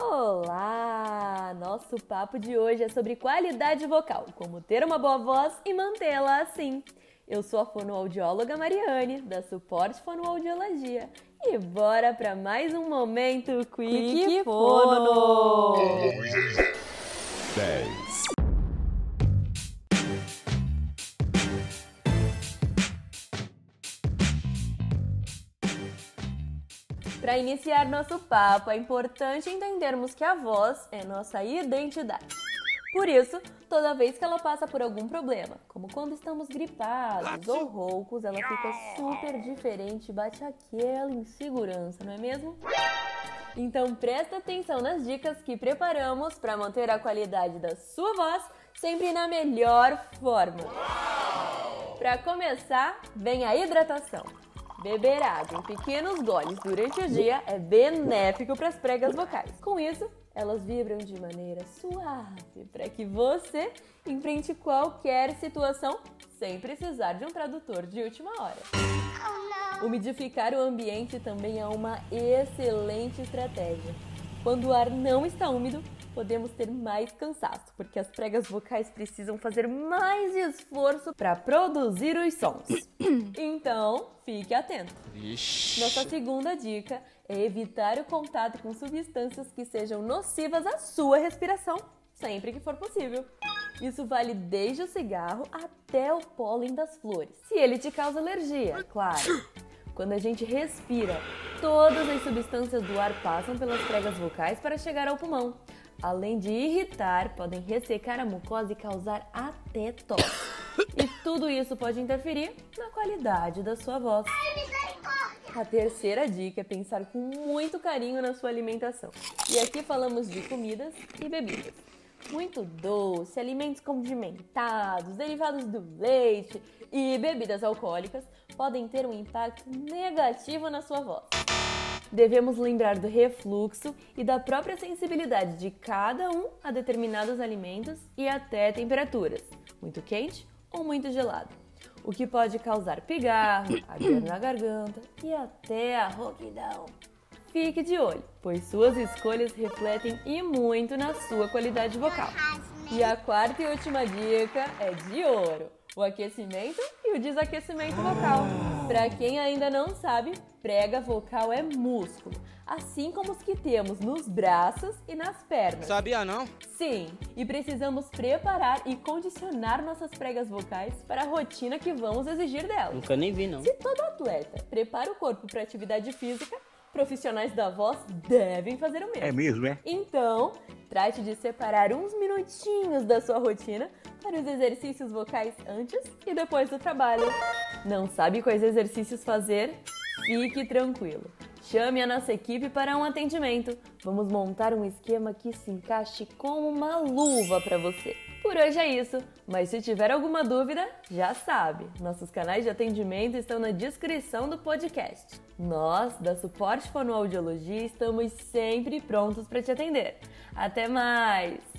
Olá! Nosso papo de hoje é sobre qualidade vocal, como ter uma boa voz e mantê-la assim. Eu sou a fonoaudióloga Mariane, da Suporte Fonoaudiologia. E bora para mais um momento Quick, Quick Fono! 10 Para iniciar nosso papo, é importante entendermos que a voz é nossa identidade. Por isso, toda vez que ela passa por algum problema, como quando estamos gripados ou roucos, ela fica super diferente e bate aquela insegurança, não é mesmo? Então presta atenção nas dicas que preparamos para manter a qualidade da sua voz sempre na melhor forma. Para começar, vem a hidratação. Beber água em pequenos goles durante o dia é benéfico para as pregas vocais. Com isso, elas vibram de maneira suave para que você enfrente qualquer situação sem precisar de um tradutor de última hora. Umidificar o ambiente também é uma excelente estratégia. Quando o ar não está úmido, podemos ter mais cansaço, porque as pregas vocais precisam fazer mais esforço para produzir os sons. Então, fique atento. Ixi. Nossa segunda dica é evitar o contato com substâncias que sejam nocivas à sua respiração, sempre que for possível. Isso vale desde o cigarro até o pólen das flores. Se ele te causa alergia, claro. Quando a gente respira, todas as substâncias do ar passam pelas pregas vocais para chegar ao pulmão. Além de irritar, podem ressecar a mucosa e causar até tosse. E tudo isso pode interferir na qualidade da sua voz. A terceira dica é pensar com muito carinho na sua alimentação. E aqui falamos de comidas e bebidas. Muito doce, alimentos condimentados, derivados do leite e bebidas alcoólicas podem ter um impacto negativo na sua voz. Devemos lembrar do refluxo e da própria sensibilidade de cada um a determinados alimentos e até temperaturas, muito quente ou muito gelado, o que pode causar pigarro, ardor na garganta e até a rouquidão. Fique de olho, pois suas escolhas refletem e muito na sua qualidade vocal. E a quarta e última dica é de ouro: o aquecimento e o desaquecimento vocal. Para quem ainda não sabe, prega vocal é músculo, assim como os que temos nos braços e nas pernas. Sabia não? Sim, e precisamos preparar e condicionar nossas pregas vocais para a rotina que vamos exigir delas. Nunca nem vi não. Se todo atleta prepara o corpo para atividade física, profissionais da voz devem fazer o mesmo. É mesmo, é? Então, trate de separar uns minutinhos da sua rotina para os exercícios vocais antes e depois do trabalho. Não sabe quais exercícios fazer? Fique tranquilo. Chame a nossa equipe para um atendimento. Vamos montar um esquema que se encaixe como uma luva para você. Por hoje é isso, mas se tiver alguma dúvida, já sabe, nossos canais de atendimento estão na descrição do podcast. Nós, da Suporte Fonoaudiologia, estamos sempre prontos para te atender. Até mais!